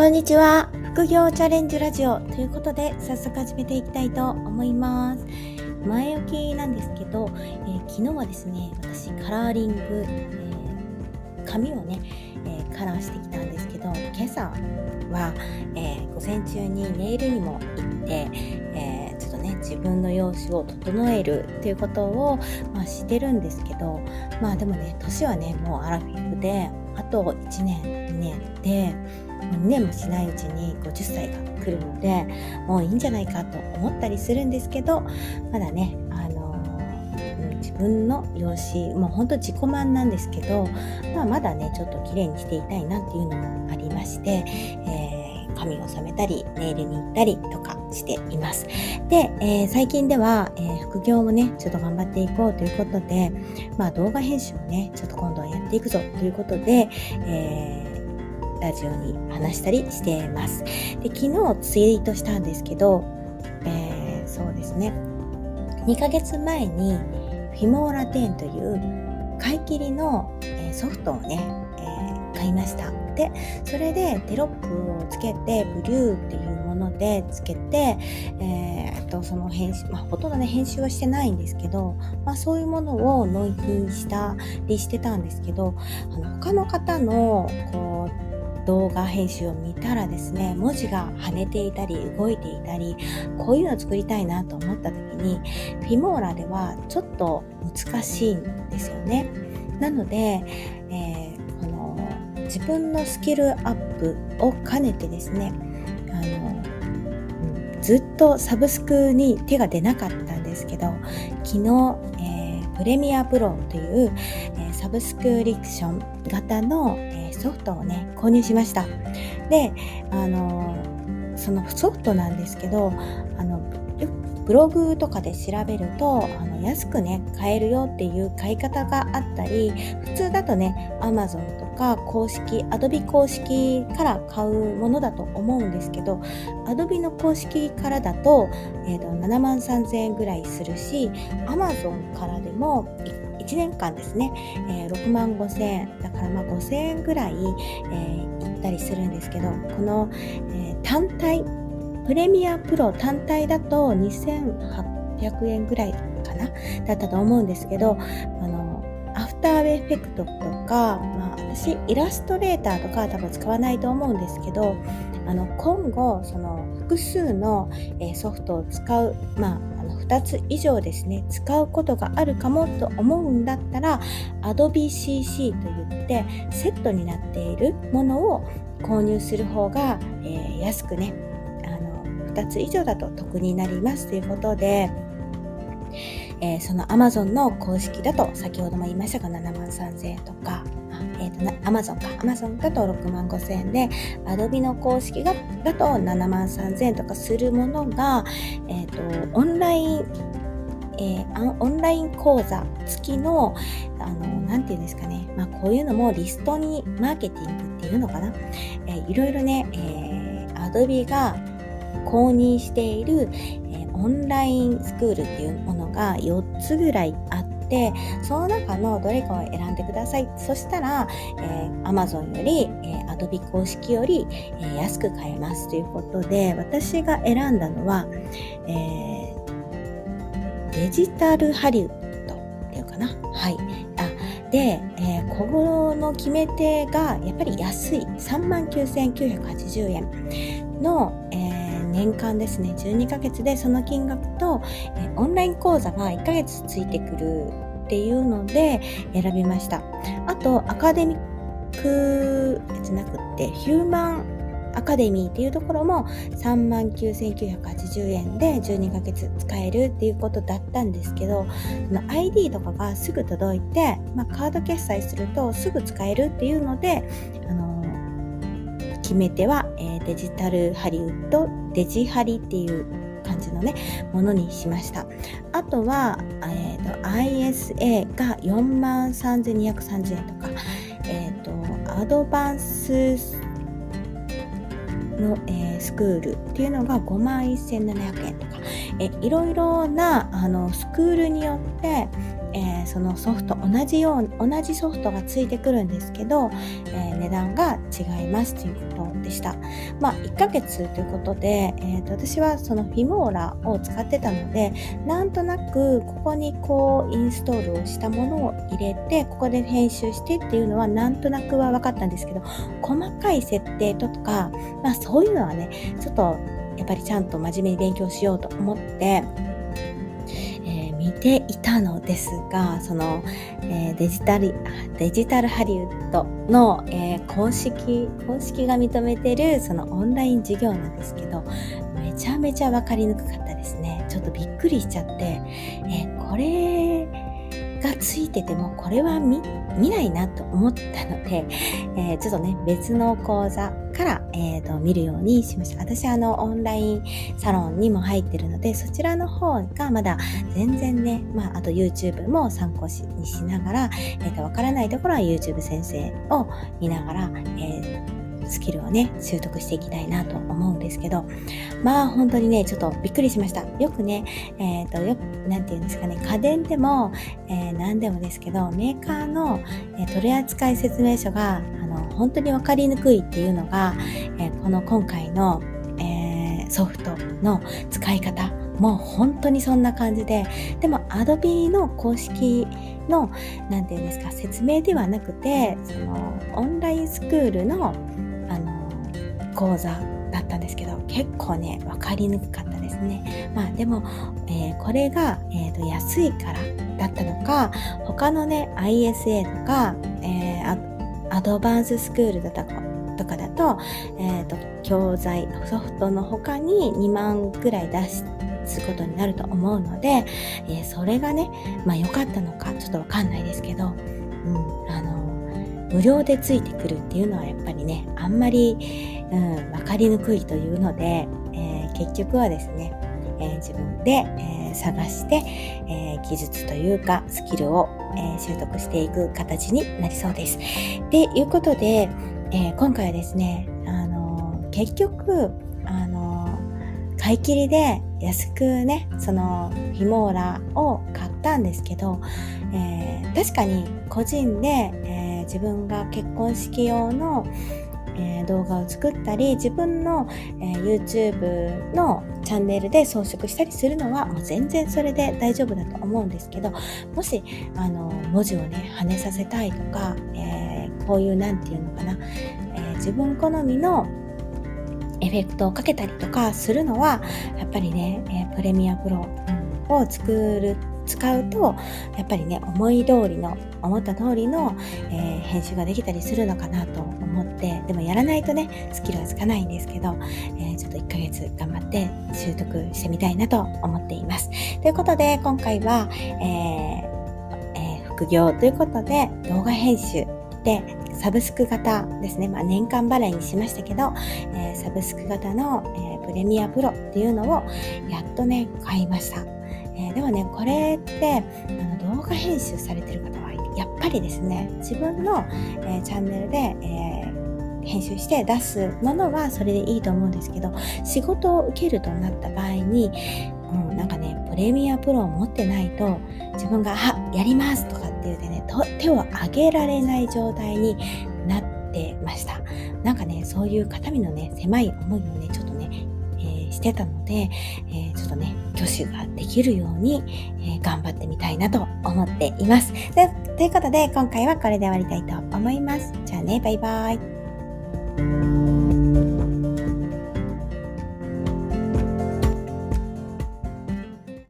こんにちは。副業チャレンジラジオということで、早速始めていきたいと思います。前置きなんですけど、えー、昨日はですね、私、カラーリング、えー、髪をね、えー、カラーしてきたんですけど、今朝は、え午前中にネイルにも行って、えちょっとね、自分の容姿を整えるっていうことを、まあ、してるんですけど、まあでもね、年はね、もうアラフィフで、あと1年、2年で、2年もしないうちに50歳が来るのでもういいんじゃないかと思ったりするんですけどまだね、あのー、自分の容姿もうほんと自己満なんですけど、まあ、まだねちょっと綺麗にしていたいなっていうのもありまして、えー、髪を染めたりネイルに行ったりとかしています。で、えー、最近では、えー、副業もね、ちょっと頑張っていこうということで、まあ動画編集をね、ちょっと今度はやっていくぞということで、えーラジオに話したりしています。で昨日ツイートしたんですけど、えー、そうですね。2ヶ月前にフィモーラ10という買い切りの、えソフトをね、えー、買いました。で、それでテロップをつけて、ブリューっていうのでつけて、えー、と、その編集、まあ、ほとんどね、編集はしてないんですけど、まあ、そういうものを納品したりしてたんですけど、あの、他の方の、こう、動画編集を見たらですね文字が跳ねていたり動いていたりこういうのを作りたいなと思った時にフィモーラではちょっと難しいんですよね。なので、えー、この自分のスキルアップを兼ねてですねずっとサブスクに手が出なかったんですけど昨日、えー、プレミアプロという、えー、サブスクリプション型の、えソフトをね、購入しました。で、あの、そのソフトなんですけど、あの、ブログとかで調べるとあの安くね買えるよっていう買い方があったり普通だとね Amazon か公式 Adobe 公式から買うものだと思うんですけど Adobe の公式からだと,、えーと、7万3000円ぐらいするし Amazon からでも1年間ですね、えー、6万5千円だからまあ5千円ぐらい、えー、行ったりするんですけどこの、えー、単体プレミアプロ単体だと2800円ぐらいかなだったと思うんですけどーターエフェクトとか、まあ、私イラストレーターとかは多分使わないと思うんですけどあの今後その複数の、ソフトを使う、まあ、あの2つ以上ですね使うことがあるかもと思うんだったら Adobe CC といってセットになっているものを購入する方が、えー、安くねあの2つ以上だと得になりますということでえー、その Amazon の公式だと先ほども言いましたが7万3000円とかえーと、Amazon か Amazon だと6万5千円で Adobe の公式がだと7万3千円とかするものが、えーと、オンラインえー、オンライン講座付きの、あの、なんていうんですかね。まあ、こういうのもリストにマーケティングっていうのかな。えー、いろいろね、えー、Adobe が公認している、えー、オンラインスクールっていうものが4つぐらいあって、その中のどれかを選んでください。そしたら、えー、Amazon より、えー、Adobe 公式より、えー、安く買えますということで、私が選んだのは、えー、デジタルハリウッドっていうかな。はい。あで、えー、小室の決め手がやっぱり安い39,980円の、え年間ですね12ヶ月でその金額と、えオンライン講座が1ヶ月ついてくるっていうので選びました。あとアカデミックじゃなくってヒューマンアカデミーっていうところも39,980円で12ヶ月使えるっていうことだったんですけどその ID とかがすぐ届いて、まあ、カード決済するとすぐ使えるっていうので、あの決め手は、えー、デジタルハリウッドデジハリっていう感じのねものにしました。あとは、えーと、ISA が4万3230円とかえっ、ー、とアドバンスの、えー、スクールっていうのが5万1700円とか、えいろいろなあのスクールによってえー、そのソフト同じよう同じソフトがついてくるんですけど、えー、値段が違いますということでした。まあ1ヶ月ということで、えーと、私はそのフィモーラを使ってたのでなんとなくここにこうインストールをしたものを入れてここで編集してっていうのはなんとなくは分かったんですけど細かい設定とか、まあ、そういうのはねちょっとやっぱりちゃんと真面目に勉強しようと思ってていたのですが、その、えー、デジタル、デジタルハリウッドの、えー、公式、公式が認めてるそのオンライン授業なんですけど、めちゃめちゃ分かりにくかったですね。ちょっとびっくりしちゃって、えー、これ、ついててもこれは見ないなと思ったので、えー、ちょっとね別の講座から、えーと、見るようにしました。私あのオンラインサロンにも入ってるのでそちらの方がまだ全然ね、まあ、あと YouTube も参考にしながら、えーと、わからないところは YouTube 先生を見ながら、えースキルをね、習得していきたいなと思うんですけど、まあ本当にね、ちょっとびっくりしました。よくね、えっ、ー、と、よく、なんて言うんですかね、家電でも、えー、何でもですけど、メーカーの、えー、取扱説明書が、あの、本当にわかりにくいっていうのが、えー、この今回の、えー、ソフトの使い方、もう本当にそんな感じで、でも Adobe の公式の、なんていうんですか、説明ではなくて、その、オンラインスクールの、講座だったんですけど結構ね分かりにくかったですね。まあでも、えー、これが、えーと、安いからだったのか他のね ISA とか、えー、アドバンススクールだったとかだと,、えーと、教材ソフトの他に2万くらい出すことになると思うので、えー、それがねまあ良かったのかちょっとわかんないですけど、うん、あの無料でついてくるっていうのはやっぱりねあんまり、うん、分かりにくいというので、えー、結局はですね、えー、自分で、えー、探して、え技術というかスキルを、え習得していく形になりそうです。でいうことで、え今回はですね、あの結局あの買い切りで安くねそのフィモーラを買ったんですけど、え確かに個人で、え自分が結婚式用の、えー、動画を作ったり自分の、えー、YouTube のチャンネルで装飾したりするのはもう全然それで大丈夫だと思うんですけどもしあの文字をね跳ねさせたいとか、えー、こういう何て言うのかな、え自分好みのエフェクトをかけたりとかするのはやっぱりね、えプレミアプロを作る使うとやっぱりね思い通りの思った通りの、えー、編集ができたりするのかなと思ってでもやらないとねスキルはつかないんですけど、えー、ちょっと1ヶ月頑張って習得してみたいなと思っていますということで今回は、えーえ副業ということで動画編集でサブスク型ですね、まあ、年間払いにしましたけど、えサブスク型の、えプレミアプロっていうのをやっとね買いました。えー、ではねこれってあの動画編集されてる方はやっぱりですね自分の、えー、チャンネルで、えー、編集して出すものはそれでいいと思うんですけど仕事を受けるとなった場合に、うん、なんかねプレミアプロを持ってないと自分が「あやります!」とかって言うてね手を挙げられない状態になってましたなんかねそういう肩身のね狭い思いをね、してたので、えー、ちょっとね挙手ができるように、えー、頑張ってみたいなと思っています。ということで、今回はこれで終わりたいと思います。じゃあね、バイバイ。